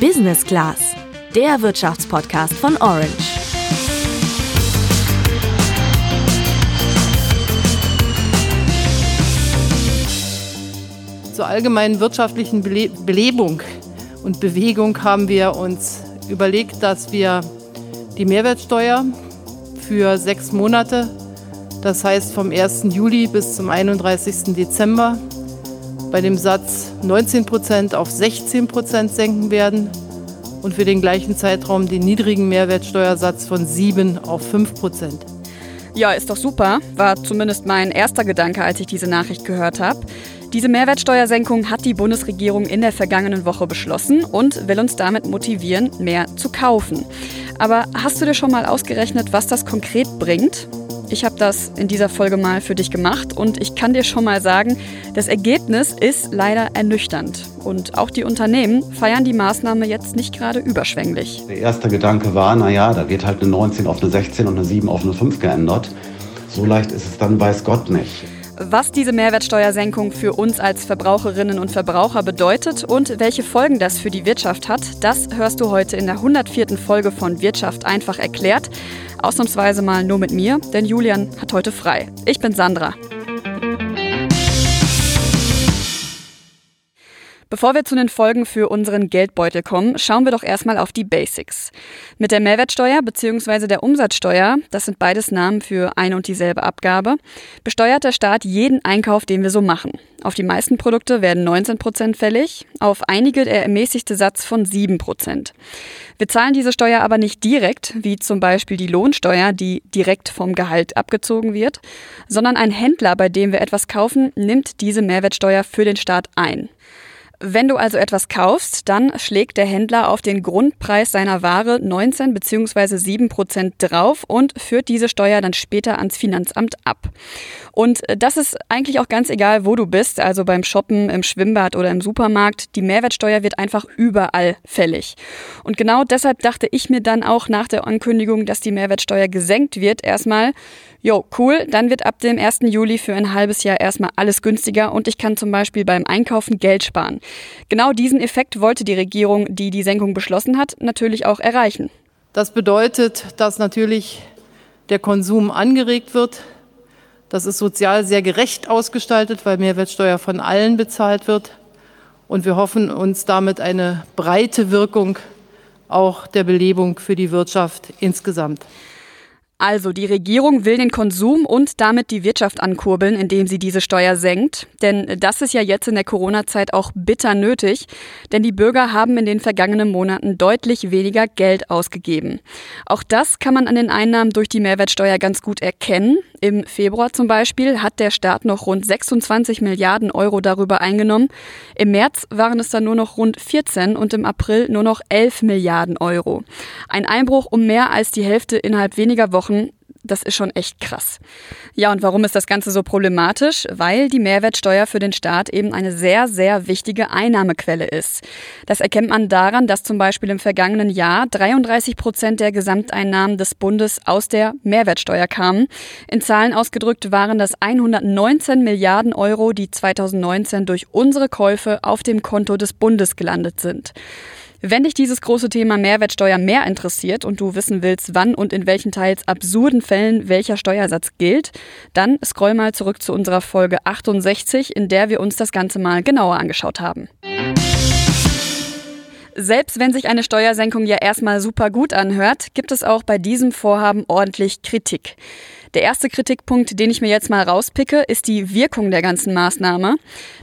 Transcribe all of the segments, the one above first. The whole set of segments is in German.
Business Class, der Wirtschaftspodcast von Orange. Zur allgemeinen wirtschaftlichen Bele Belebung und Bewegung haben wir uns überlegt, dass wir die Mehrwertsteuer für sechs Monate, das heißt vom 1. Juli bis zum 31. Dezember, bei dem Satz 19 Prozent auf 16 Prozent senken werden und für den gleichen Zeitraum den niedrigen Mehrwertsteuersatz von 7 auf 5 Prozent. Ja, ist doch super. War zumindest mein erster Gedanke, als ich diese Nachricht gehört habe. Diese Mehrwertsteuersenkung hat die Bundesregierung in der vergangenen Woche beschlossen und will uns damit motivieren, mehr zu kaufen. Aber hast du dir schon mal ausgerechnet, was das konkret bringt? Ich habe das in dieser Folge mal für dich gemacht und ich kann dir schon mal sagen, das Ergebnis ist leider ernüchternd. Und auch die Unternehmen feiern die Maßnahme jetzt nicht gerade überschwänglich. Der erste Gedanke war, naja, da wird halt eine 19 auf eine 16 und eine 7 auf eine 5 geändert. So leicht ist es dann, weiß Gott nicht. Was diese Mehrwertsteuersenkung für uns als Verbraucherinnen und Verbraucher bedeutet und welche Folgen das für die Wirtschaft hat, das hörst du heute in der 104. Folge von Wirtschaft einfach erklärt. Ausnahmsweise mal nur mit mir, denn Julian hat heute frei. Ich bin Sandra. Bevor wir zu den Folgen für unseren Geldbeutel kommen, schauen wir doch erstmal auf die Basics. Mit der Mehrwertsteuer bzw. der Umsatzsteuer, das sind beides Namen für eine und dieselbe Abgabe, besteuert der Staat jeden Einkauf, den wir so machen. Auf die meisten Produkte werden 19 Prozent fällig, auf einige der ermäßigte Satz von 7 Prozent. Wir zahlen diese Steuer aber nicht direkt, wie zum Beispiel die Lohnsteuer, die direkt vom Gehalt abgezogen wird, sondern ein Händler, bei dem wir etwas kaufen, nimmt diese Mehrwertsteuer für den Staat ein. Wenn du also etwas kaufst, dann schlägt der Händler auf den Grundpreis seiner Ware 19 bzw. 7 Prozent drauf und führt diese Steuer dann später ans Finanzamt ab. Und das ist eigentlich auch ganz egal, wo du bist, also beim Shoppen, im Schwimmbad oder im Supermarkt. Die Mehrwertsteuer wird einfach überall fällig. Und genau deshalb dachte ich mir dann auch nach der Ankündigung, dass die Mehrwertsteuer gesenkt wird, erstmal, Jo, cool. Dann wird ab dem 1. Juli für ein halbes Jahr erstmal alles günstiger und ich kann zum Beispiel beim Einkaufen Geld sparen. Genau diesen Effekt wollte die Regierung, die die Senkung beschlossen hat, natürlich auch erreichen. Das bedeutet, dass natürlich der Konsum angeregt wird. Das ist sozial sehr gerecht ausgestaltet, weil Mehrwertsteuer von allen bezahlt wird. Und wir hoffen uns damit eine breite Wirkung auch der Belebung für die Wirtschaft insgesamt. Also die Regierung will den Konsum und damit die Wirtschaft ankurbeln, indem sie diese Steuer senkt. Denn das ist ja jetzt in der Corona-Zeit auch bitter nötig, denn die Bürger haben in den vergangenen Monaten deutlich weniger Geld ausgegeben. Auch das kann man an den Einnahmen durch die Mehrwertsteuer ganz gut erkennen. Im Februar zum Beispiel hat der Staat noch rund 26 Milliarden Euro darüber eingenommen. Im März waren es dann nur noch rund 14 und im April nur noch 11 Milliarden Euro. Ein Einbruch um mehr als die Hälfte innerhalb weniger Wochen Wochen, das ist schon echt krass. Ja, und warum ist das Ganze so problematisch? Weil die Mehrwertsteuer für den Staat eben eine sehr, sehr wichtige Einnahmequelle ist. Das erkennt man daran, dass zum Beispiel im vergangenen Jahr 33 Prozent der Gesamteinnahmen des Bundes aus der Mehrwertsteuer kamen. In Zahlen ausgedrückt waren das 119 Milliarden Euro, die 2019 durch unsere Käufe auf dem Konto des Bundes gelandet sind. Wenn dich dieses große Thema Mehrwertsteuer mehr interessiert und du wissen willst, wann und in welchen teils absurden Fällen welcher Steuersatz gilt, dann scroll mal zurück zu unserer Folge 68, in der wir uns das Ganze mal genauer angeschaut haben. Selbst wenn sich eine Steuersenkung ja erstmal super gut anhört, gibt es auch bei diesem Vorhaben ordentlich Kritik. Der erste Kritikpunkt, den ich mir jetzt mal rauspicke, ist die Wirkung der ganzen Maßnahme.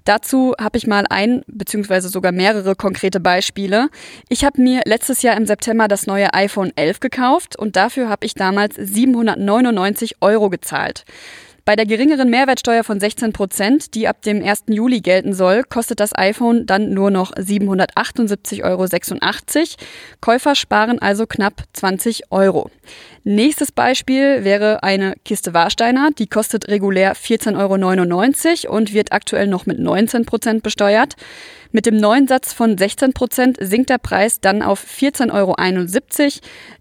Dazu habe ich mal ein bzw. sogar mehrere konkrete Beispiele. Ich habe mir letztes Jahr im September das neue iPhone 11 gekauft und dafür habe ich damals 799 Euro gezahlt. Bei der geringeren Mehrwertsteuer von 16 Prozent, die ab dem 1. Juli gelten soll, kostet das iPhone dann nur noch 778,86 Euro. Käufer sparen also knapp 20 Euro. Nächstes Beispiel wäre eine Kiste Warsteiner. Die kostet regulär 14,99 Euro und wird aktuell noch mit 19 Prozent besteuert. Mit dem neuen Satz von 16 Prozent sinkt der Preis dann auf 14,71 Euro.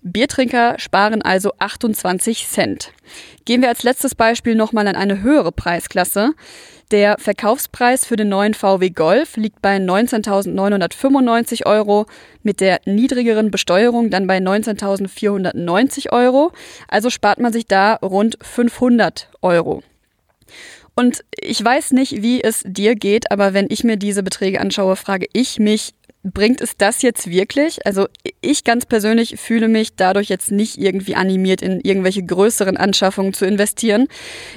Biertrinker sparen also 28 Cent. Gehen wir als letztes Beispiel nochmal an eine höhere Preisklasse. Der Verkaufspreis für den neuen VW Golf liegt bei 19.995 Euro, mit der niedrigeren Besteuerung dann bei 19.490 Euro. Also spart man sich da rund 500 Euro. Und ich weiß nicht, wie es dir geht, aber wenn ich mir diese Beträge anschaue, frage ich mich, bringt es das jetzt wirklich? Also ich ganz persönlich fühle mich dadurch jetzt nicht irgendwie animiert, in irgendwelche größeren Anschaffungen zu investieren.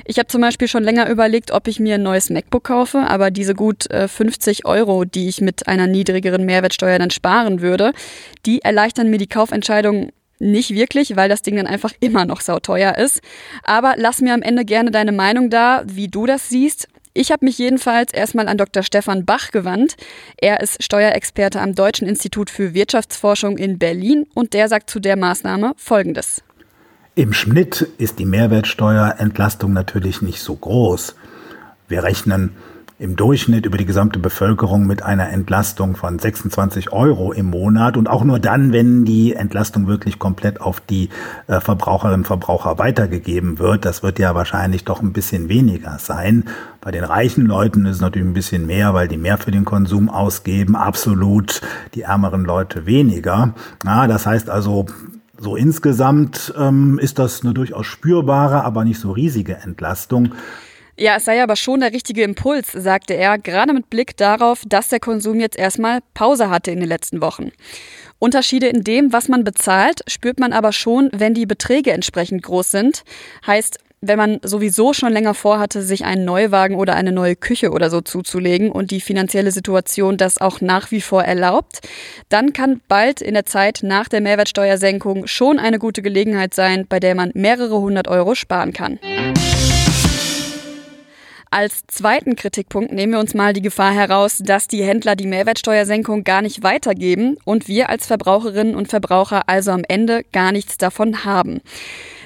Ich habe zum Beispiel schon länger überlegt, ob ich mir ein neues MacBook kaufe, aber diese gut 50 äh, Euro, die ich mit einer niedrigeren Mehrwertsteuer dann sparen würde, die erleichtern mir die Kaufentscheidung nicht wirklich, weil das Ding dann einfach immer noch sauteuer ist. Aber lass mir am Ende gerne deine Meinung da, wie du das siehst. Ich habe mich jedenfalls erstmal an Dr. Stefan Bach gewandt. Er ist Steuerexperte am Deutschen Institut für Wirtschaftsforschung in Berlin und der sagt zu der Maßnahme Folgendes. Im Schnitt ist die Mehrwertsteuerentlastung natürlich nicht so groß. Wir rechnen im Durchschnitt über die gesamte Bevölkerung mit einer Entlastung von 26 Euro im Monat und auch nur dann, wenn die Entlastung wirklich komplett auf die äh, Verbraucherinnen und Verbraucher weitergegeben wird. Das wird ja wahrscheinlich doch ein bisschen weniger sein. Bei den reichen Leuten ist es natürlich ein bisschen mehr, weil die mehr für den Konsum ausgeben. Absolut die ärmeren Leute weniger. Ja, das heißt also, so insgesamt ähm, ist das eine durchaus spürbare, aber nicht so riesige Entlastung. Ja, es sei aber schon der richtige Impuls, sagte er, gerade mit Blick darauf, dass der Konsum jetzt erstmal Pause hatte in den letzten Wochen. Unterschiede in dem, was man bezahlt, spürt man aber schon, wenn die Beträge entsprechend groß sind. Heißt, wenn man sowieso schon länger vorhatte, sich einen Neuwagen oder eine neue Küche oder so zuzulegen und die finanzielle Situation das auch nach wie vor erlaubt, dann kann bald in der Zeit nach der Mehrwertsteuersenkung schon eine gute Gelegenheit sein, bei der man mehrere hundert Euro sparen kann. Als zweiten Kritikpunkt nehmen wir uns mal die Gefahr heraus, dass die Händler die Mehrwertsteuersenkung gar nicht weitergeben und wir als Verbraucherinnen und Verbraucher also am Ende gar nichts davon haben.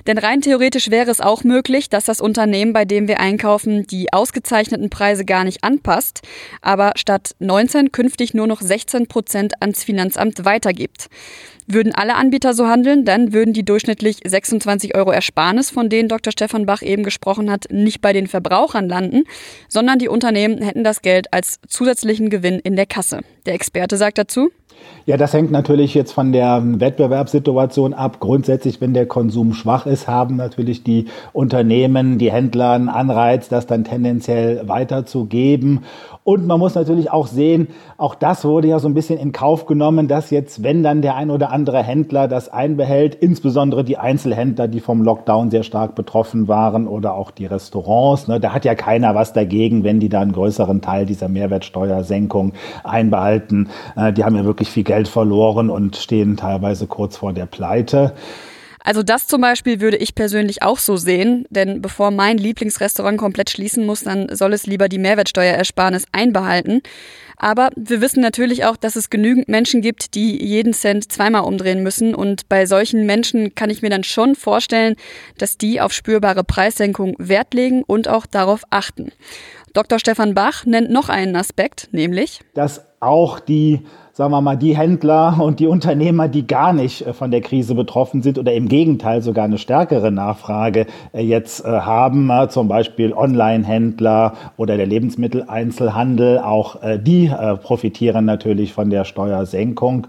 Denn rein theoretisch wäre es auch möglich, dass das Unternehmen, bei dem wir einkaufen, die ausgezeichneten Preise gar nicht anpasst, aber statt 19 künftig nur noch 16 Prozent ans Finanzamt weitergibt. Würden alle Anbieter so handeln, dann würden die durchschnittlich 26 Euro Ersparnis, von denen Dr. Stefan Bach eben gesprochen hat, nicht bei den Verbrauchern landen, sondern die Unternehmen hätten das Geld als zusätzlichen Gewinn in der Kasse. Der Experte sagt dazu, ja, das hängt natürlich jetzt von der Wettbewerbssituation ab. Grundsätzlich, wenn der Konsum schwach ist, haben natürlich die Unternehmen, die Händler einen Anreiz, das dann tendenziell weiterzugeben. Und man muss natürlich auch sehen, auch das wurde ja so ein bisschen in Kauf genommen, dass jetzt, wenn dann der ein oder andere Händler das einbehält, insbesondere die Einzelhändler, die vom Lockdown sehr stark betroffen waren oder auch die Restaurants, ne, da hat ja keiner was dagegen, wenn die da einen größeren Teil dieser Mehrwertsteuersenkung einbehalten. Äh, die haben ja wirklich viel Geld verloren und stehen teilweise kurz vor der Pleite. Also das zum Beispiel würde ich persönlich auch so sehen, denn bevor mein Lieblingsrestaurant komplett schließen muss, dann soll es lieber die Mehrwertsteuerersparnis einbehalten. Aber wir wissen natürlich auch, dass es genügend Menschen gibt, die jeden Cent zweimal umdrehen müssen. Und bei solchen Menschen kann ich mir dann schon vorstellen, dass die auf spürbare Preissenkung Wert legen und auch darauf achten. Dr. Stefan Bach nennt noch einen Aspekt, nämlich, dass auch die sagen wir mal, die Händler und die Unternehmer, die gar nicht äh, von der Krise betroffen sind oder im Gegenteil sogar eine stärkere Nachfrage äh, jetzt äh, haben, zum Beispiel Online-Händler oder der Lebensmitteleinzelhandel, auch die profitieren natürlich von der Steuersenkung.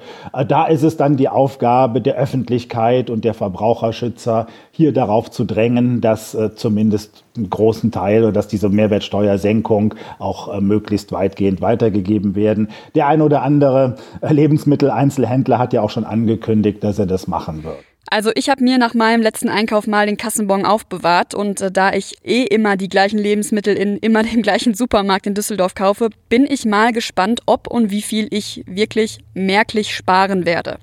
Da ist es dann die Aufgabe der Öffentlichkeit und der Verbraucherschützer, hier darauf zu drängen, dass zumindest einen großen Teil oder dass diese Mehrwertsteuersenkung auch möglichst weitgehend weitergegeben werden. Der eine oder andere Lebensmitteleinzelhändler hat ja auch schon angekündigt, dass er das machen wird. Also ich habe mir nach meinem letzten Einkauf mal den Kassenbon aufbewahrt und äh, da ich eh immer die gleichen Lebensmittel in immer dem gleichen Supermarkt in Düsseldorf kaufe, bin ich mal gespannt, ob und wie viel ich wirklich merklich sparen werde.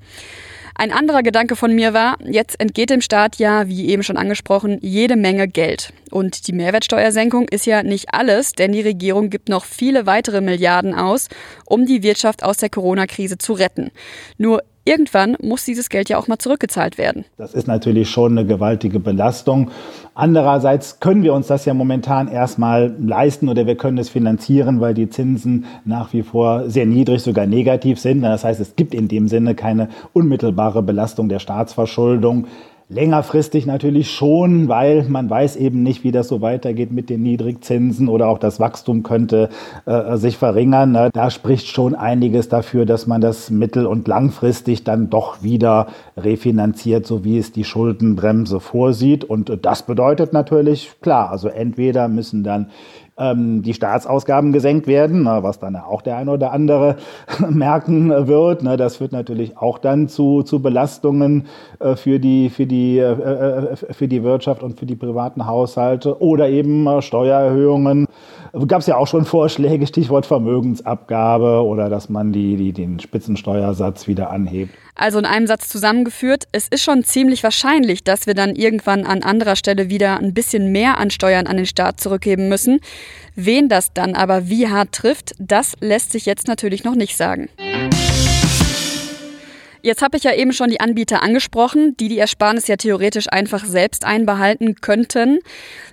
Ein anderer Gedanke von mir war, jetzt entgeht dem Staat ja, wie eben schon angesprochen, jede Menge Geld. Und die Mehrwertsteuersenkung ist ja nicht alles, denn die Regierung gibt noch viele weitere Milliarden aus, um die Wirtschaft aus der Corona-Krise zu retten. Nur irgendwann muss dieses Geld ja auch mal zurückgezahlt werden. Das ist natürlich schon eine gewaltige Belastung. Andererseits können wir uns das ja momentan erstmal leisten oder wir können es finanzieren, weil die Zinsen nach wie vor sehr niedrig, sogar negativ sind. Das heißt, es gibt in dem Sinne keine unmittelbare Belastung der Staatsverschuldung. Längerfristig natürlich schon, weil man weiß eben nicht, wie das so weitergeht mit den Niedrigzinsen oder auch das Wachstum könnte äh, sich verringern. Ne? Da spricht schon einiges dafür, dass man das mittel- und langfristig dann doch wieder refinanziert, so wie es die Schuldenbremse vorsieht. Und das bedeutet natürlich, klar, also entweder müssen dann ähm, die Staatsausgaben gesenkt werden, na, was dann auch der eine oder andere merken wird. Na, das führt natürlich auch dann zu, zu Belastungen äh, für, die, für, die, äh, äh für die Wirtschaft und für die privaten Haushalte oder eben äh, Steuererhöhungen. Gab es ja auch schon Vorschläge, Stichwort Vermögensabgabe oder dass man die, die, den Spitzensteuersatz wieder anhebt. Also in einem Satz zusammengeführt, es ist schon ziemlich wahrscheinlich, dass wir dann irgendwann an anderer Stelle wieder ein bisschen mehr an Steuern an den Staat zurückgeben müssen. Wen das dann aber wie hart trifft, das lässt sich jetzt natürlich noch nicht sagen. Jetzt habe ich ja eben schon die Anbieter angesprochen, die die Ersparnis ja theoretisch einfach selbst einbehalten könnten.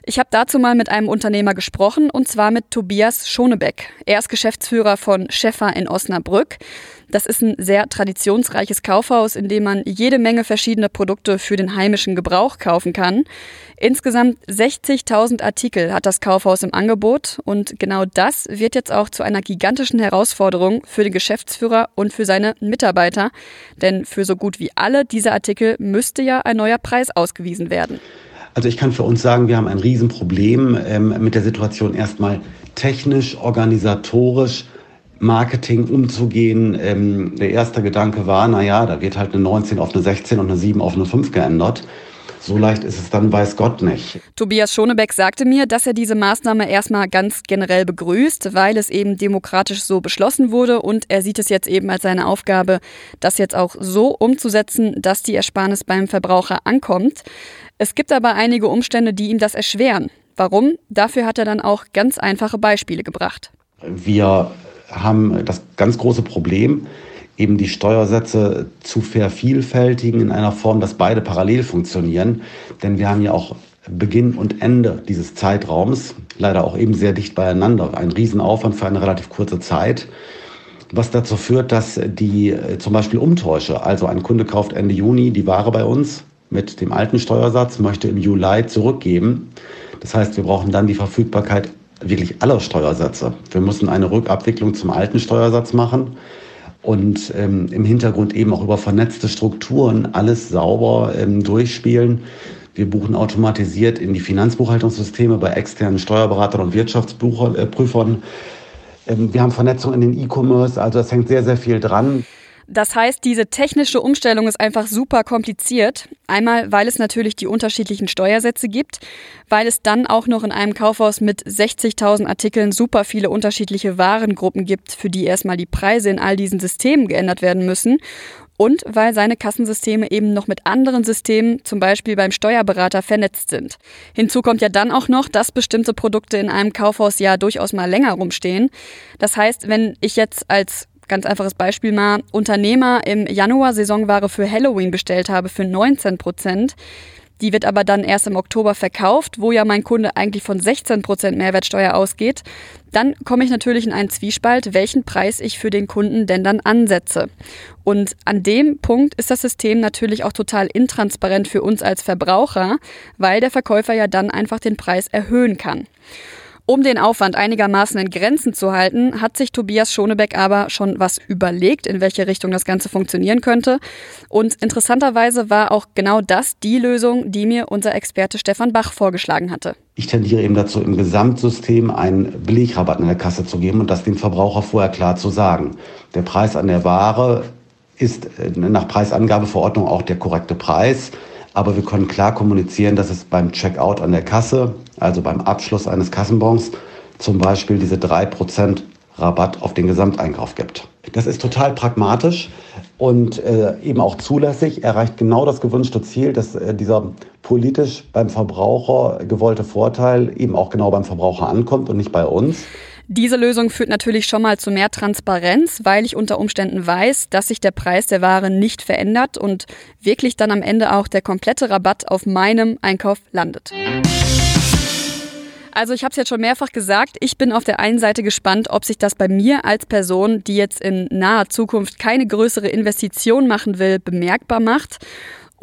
Ich habe dazu mal mit einem Unternehmer gesprochen und zwar mit Tobias Schonebeck. Er ist Geschäftsführer von Schäffer in Osnabrück. Das ist ein sehr traditionsreiches Kaufhaus, in dem man jede Menge verschiedene Produkte für den heimischen Gebrauch kaufen kann. Insgesamt 60.000 Artikel hat das Kaufhaus im Angebot und genau das wird jetzt auch zu einer gigantischen Herausforderung für den Geschäftsführer und für seine Mitarbeiter. Denn für so gut wie alle diese Artikel müsste ja ein neuer Preis ausgewiesen werden. Also ich kann für uns sagen, wir haben ein Riesenproblem ähm, mit der Situation erstmal technisch, organisatorisch Marketing umzugehen. Ähm, der erste Gedanke war, na ja, da wird halt eine 19 auf eine 16 und eine 7 auf eine 5 geändert. So leicht ist es dann, weiß Gott nicht. Tobias Schonebeck sagte mir, dass er diese Maßnahme erstmal ganz generell begrüßt, weil es eben demokratisch so beschlossen wurde und er sieht es jetzt eben als seine Aufgabe, das jetzt auch so umzusetzen, dass die Ersparnis beim Verbraucher ankommt. Es gibt aber einige Umstände, die ihm das erschweren. Warum? Dafür hat er dann auch ganz einfache Beispiele gebracht. Wir haben das ganz große Problem, eben die Steuersätze zu vervielfältigen in einer Form, dass beide parallel funktionieren. Denn wir haben ja auch Beginn und Ende dieses Zeitraums, leider auch eben sehr dicht beieinander, ein Riesenaufwand für eine relativ kurze Zeit, was dazu führt, dass die äh, zum Beispiel Umtäusche, also ein Kunde kauft Ende Juni die Ware bei uns mit dem alten Steuersatz, möchte im Juli zurückgeben. Das heißt, wir brauchen dann die Verfügbarkeit wirklich aller Steuersätze. Wir müssen eine Rückabwicklung zum alten Steuersatz machen und ähm, im Hintergrund eben auch über vernetzte Strukturen alles sauber ähm, durchspielen. Wir buchen automatisiert in die Finanzbuchhaltungssysteme bei externen Steuerberatern und Wirtschaftsprüfern. Ähm, wir haben Vernetzung in den E-Commerce, also es hängt sehr, sehr viel dran. Das heißt, diese technische Umstellung ist einfach super kompliziert. Einmal, weil es natürlich die unterschiedlichen Steuersätze gibt, weil es dann auch noch in einem Kaufhaus mit 60.000 Artikeln super viele unterschiedliche Warengruppen gibt, für die erstmal die Preise in all diesen Systemen geändert werden müssen. Und weil seine Kassensysteme eben noch mit anderen Systemen, zum Beispiel beim Steuerberater, vernetzt sind. Hinzu kommt ja dann auch noch, dass bestimmte Produkte in einem Kaufhaus ja durchaus mal länger rumstehen. Das heißt, wenn ich jetzt als ganz einfaches Beispiel mal, Unternehmer im Januar Saisonware für Halloween bestellt habe für 19 Prozent. Die wird aber dann erst im Oktober verkauft, wo ja mein Kunde eigentlich von 16 Prozent Mehrwertsteuer ausgeht. Dann komme ich natürlich in einen Zwiespalt, welchen Preis ich für den Kunden denn dann ansetze. Und an dem Punkt ist das System natürlich auch total intransparent für uns als Verbraucher, weil der Verkäufer ja dann einfach den Preis erhöhen kann. Um den Aufwand einigermaßen in Grenzen zu halten, hat sich Tobias Schonebeck aber schon was überlegt, in welche Richtung das Ganze funktionieren könnte. Und interessanterweise war auch genau das die Lösung, die mir unser Experte Stefan Bach vorgeschlagen hatte. Ich tendiere eben dazu, im Gesamtsystem einen Belegrabatt in der Kasse zu geben und das dem Verbraucher vorher klar zu sagen. Der Preis an der Ware ist äh, nach Preisangabeverordnung auch der korrekte Preis. Aber wir können klar kommunizieren, dass es beim Checkout an der Kasse, also beim Abschluss eines Kassenbons, zum Beispiel diese 3% Rabatt auf den Gesamteinkauf gibt. Das ist total pragmatisch und äh, eben auch zulässig, erreicht genau das gewünschte Ziel, dass äh, dieser politisch beim Verbraucher gewollte Vorteil eben auch genau beim Verbraucher ankommt und nicht bei uns. Diese Lösung führt natürlich schon mal zu mehr Transparenz, weil ich unter Umständen weiß, dass sich der Preis der Ware nicht verändert und wirklich dann am Ende auch der komplette Rabatt auf meinem Einkauf landet. Also ich habe es jetzt schon mehrfach gesagt, ich bin auf der einen Seite gespannt, ob sich das bei mir als Person, die jetzt in naher Zukunft keine größere Investition machen will, bemerkbar macht.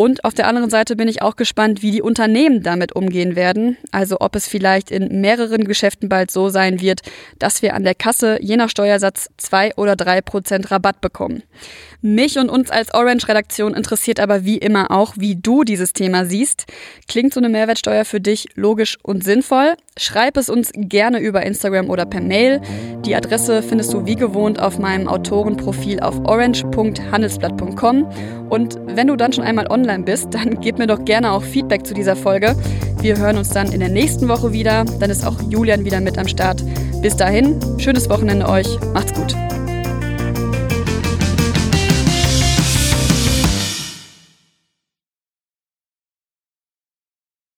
Und auf der anderen Seite bin ich auch gespannt, wie die Unternehmen damit umgehen werden. Also ob es vielleicht in mehreren Geschäften bald so sein wird, dass wir an der Kasse je nach Steuersatz zwei oder drei Prozent Rabatt bekommen. Mich und uns als Orange-Redaktion interessiert aber wie immer auch, wie du dieses Thema siehst. Klingt so eine Mehrwertsteuer für dich logisch und sinnvoll? Schreib es uns gerne über Instagram oder per Mail. Die Adresse findest du wie gewohnt auf meinem Autorenprofil auf orange.handelsblatt.com. Und wenn du dann schon einmal online bist, dann gib mir doch gerne auch Feedback zu dieser Folge. Wir hören uns dann in der nächsten Woche wieder. Dann ist auch Julian wieder mit am Start. Bis dahin, schönes Wochenende euch. Macht's gut.